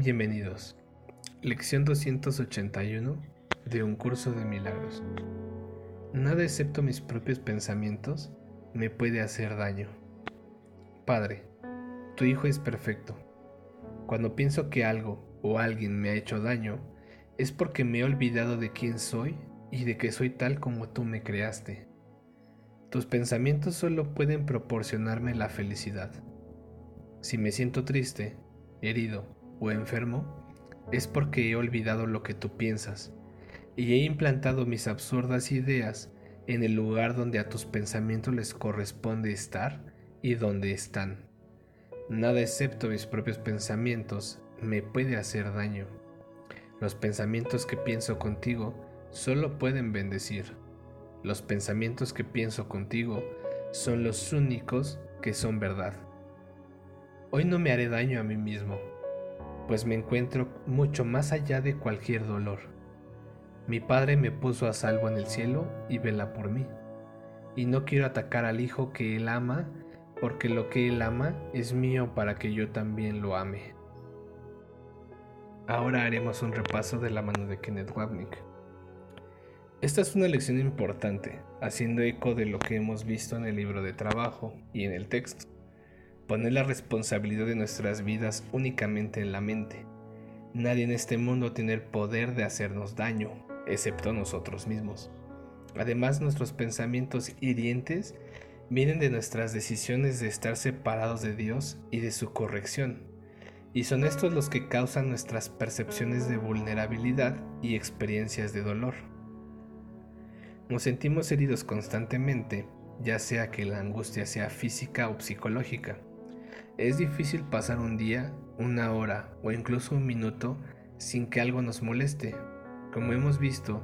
Bienvenidos. Lección 281 de un curso de milagros. Nada excepto mis propios pensamientos me puede hacer daño. Padre, tu Hijo es perfecto. Cuando pienso que algo o alguien me ha hecho daño, es porque me he olvidado de quién soy y de que soy tal como tú me creaste. Tus pensamientos solo pueden proporcionarme la felicidad. Si me siento triste, herido o enfermo, es porque he olvidado lo que tú piensas y he implantado mis absurdas ideas en el lugar donde a tus pensamientos les corresponde estar y donde están. Nada excepto mis propios pensamientos me puede hacer daño. Los pensamientos que pienso contigo solo pueden bendecir. Los pensamientos que pienso contigo son los únicos que son verdad. Hoy no me haré daño a mí mismo pues me encuentro mucho más allá de cualquier dolor. Mi Padre me puso a salvo en el cielo y vela por mí. Y no quiero atacar al Hijo que Él ama, porque lo que Él ama es mío para que yo también lo ame. Ahora haremos un repaso de la mano de Kenneth Wapnick. Esta es una lección importante, haciendo eco de lo que hemos visto en el libro de trabajo y en el texto poner la responsabilidad de nuestras vidas únicamente en la mente. Nadie en este mundo tiene el poder de hacernos daño, excepto nosotros mismos. Además, nuestros pensamientos hirientes vienen de nuestras decisiones de estar separados de Dios y de su corrección, y son estos los que causan nuestras percepciones de vulnerabilidad y experiencias de dolor. Nos sentimos heridos constantemente, ya sea que la angustia sea física o psicológica. Es difícil pasar un día, una hora o incluso un minuto sin que algo nos moleste. Como hemos visto,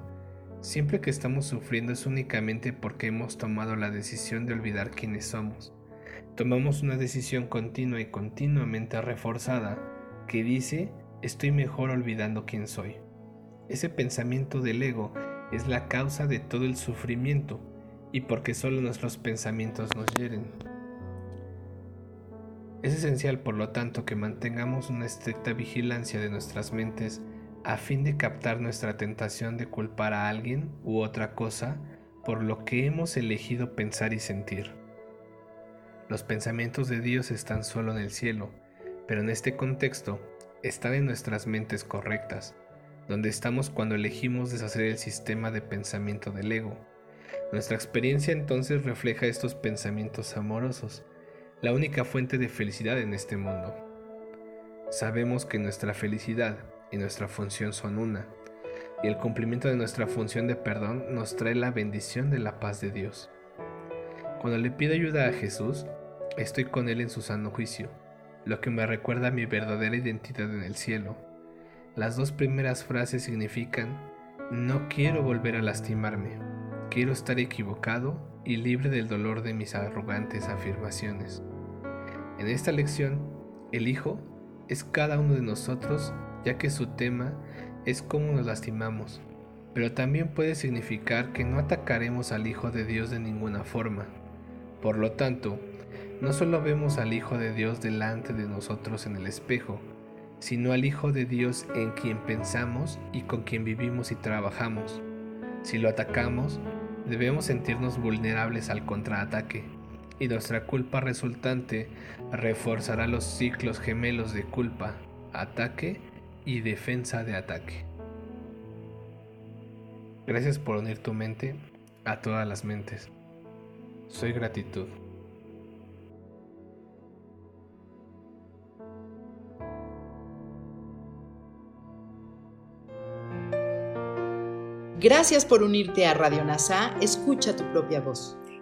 siempre que estamos sufriendo es únicamente porque hemos tomado la decisión de olvidar quiénes somos. Tomamos una decisión continua y continuamente reforzada que dice estoy mejor olvidando quién soy. Ese pensamiento del ego es la causa de todo el sufrimiento y porque solo nuestros pensamientos nos hieren. Es esencial, por lo tanto, que mantengamos una estricta vigilancia de nuestras mentes a fin de captar nuestra tentación de culpar a alguien u otra cosa por lo que hemos elegido pensar y sentir. Los pensamientos de Dios están solo en el cielo, pero en este contexto están en nuestras mentes correctas, donde estamos cuando elegimos deshacer el sistema de pensamiento del ego. Nuestra experiencia entonces refleja estos pensamientos amorosos, la única fuente de felicidad en este mundo. Sabemos que nuestra felicidad y nuestra función son una, y el cumplimiento de nuestra función de perdón nos trae la bendición de la paz de Dios. Cuando le pido ayuda a Jesús, estoy con Él en su sano juicio, lo que me recuerda mi verdadera identidad en el cielo. Las dos primeras frases significan, no quiero volver a lastimarme, quiero estar equivocado y libre del dolor de mis arrogantes afirmaciones. En esta lección, el Hijo es cada uno de nosotros, ya que su tema es cómo nos lastimamos, pero también puede significar que no atacaremos al Hijo de Dios de ninguna forma. Por lo tanto, no solo vemos al Hijo de Dios delante de nosotros en el espejo, sino al Hijo de Dios en quien pensamos y con quien vivimos y trabajamos. Si lo atacamos, debemos sentirnos vulnerables al contraataque y nuestra culpa resultante reforzará los ciclos gemelos de culpa, ataque y defensa de ataque. Gracias por unir tu mente a todas las mentes. Soy gratitud. Gracias por unirte a Radio NASA. Escucha tu propia voz.